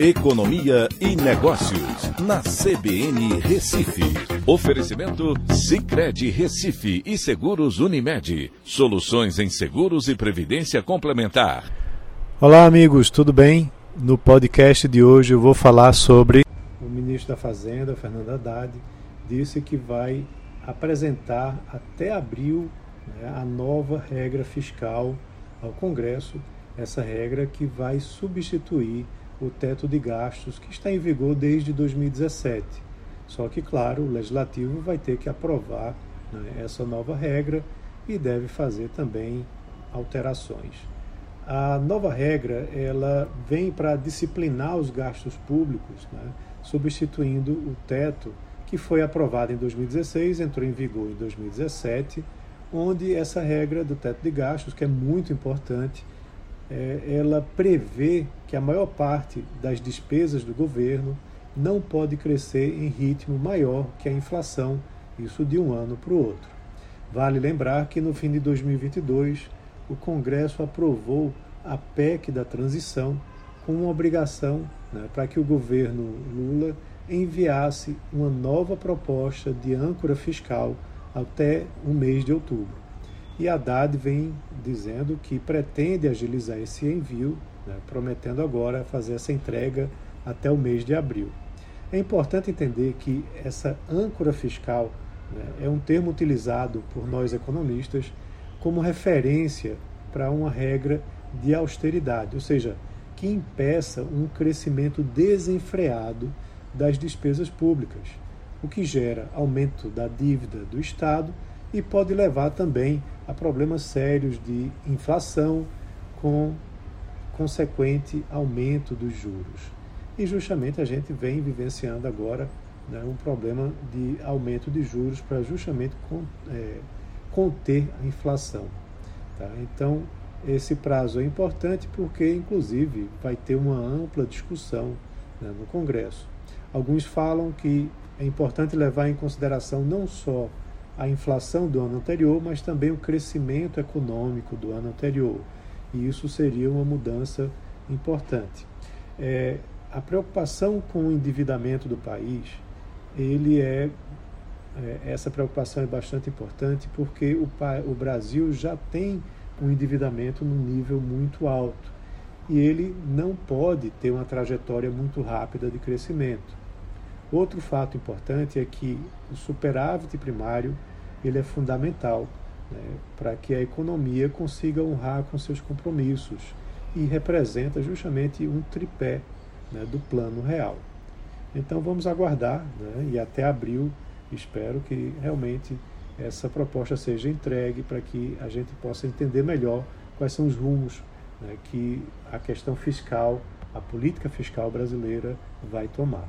Economia e Negócios, na CBN Recife. Oferecimento Cicred Recife e Seguros Unimed. Soluções em seguros e previdência complementar. Olá, amigos, tudo bem? No podcast de hoje eu vou falar sobre. O ministro da Fazenda, Fernando Haddad, disse que vai apresentar até abril né, a nova regra fiscal ao Congresso, essa regra que vai substituir o teto de gastos que está em vigor desde 2017. Só que, claro, o legislativo vai ter que aprovar né, essa nova regra e deve fazer também alterações. A nova regra ela vem para disciplinar os gastos públicos, né, substituindo o teto que foi aprovado em 2016, entrou em vigor em 2017, onde essa regra do teto de gastos, que é muito importante, é, ela prevê que a maior parte das despesas do governo não pode crescer em ritmo maior que a inflação, isso de um ano para o outro. Vale lembrar que no fim de 2022, o Congresso aprovou a PEC da transição com uma obrigação né, para que o governo Lula enviasse uma nova proposta de âncora fiscal até o mês de outubro. E Haddad vem dizendo que pretende agilizar esse envio, né, prometendo agora fazer essa entrega até o mês de abril. É importante entender que essa âncora fiscal né, é um termo utilizado por nós economistas como referência para uma regra de austeridade, ou seja, que impeça um crescimento desenfreado das despesas públicas, o que gera aumento da dívida do Estado e pode levar também a problemas sérios de inflação com consequente aumento dos juros. E justamente a gente vem vivenciando agora né, um problema de aumento de juros para justamente con, é, conter a inflação. Tá? Então, esse prazo é importante porque, inclusive, vai ter uma ampla discussão né, no Congresso. Alguns falam que é importante levar em consideração não só a inflação do ano anterior, mas também o crescimento econômico do ano anterior. E isso seria uma mudança importante. É, a preocupação com o endividamento do país, ele é, é, essa preocupação é bastante importante porque o, o Brasil já tem um endividamento num nível muito alto e ele não pode ter uma trajetória muito rápida de crescimento. Outro fato importante é que o superávit primário ele é fundamental né, para que a economia consiga honrar com seus compromissos e representa justamente um tripé né, do plano real. Então vamos aguardar né, e até abril espero que realmente essa proposta seja entregue para que a gente possa entender melhor quais são os rumos né, que a questão fiscal, a política fiscal brasileira vai tomar.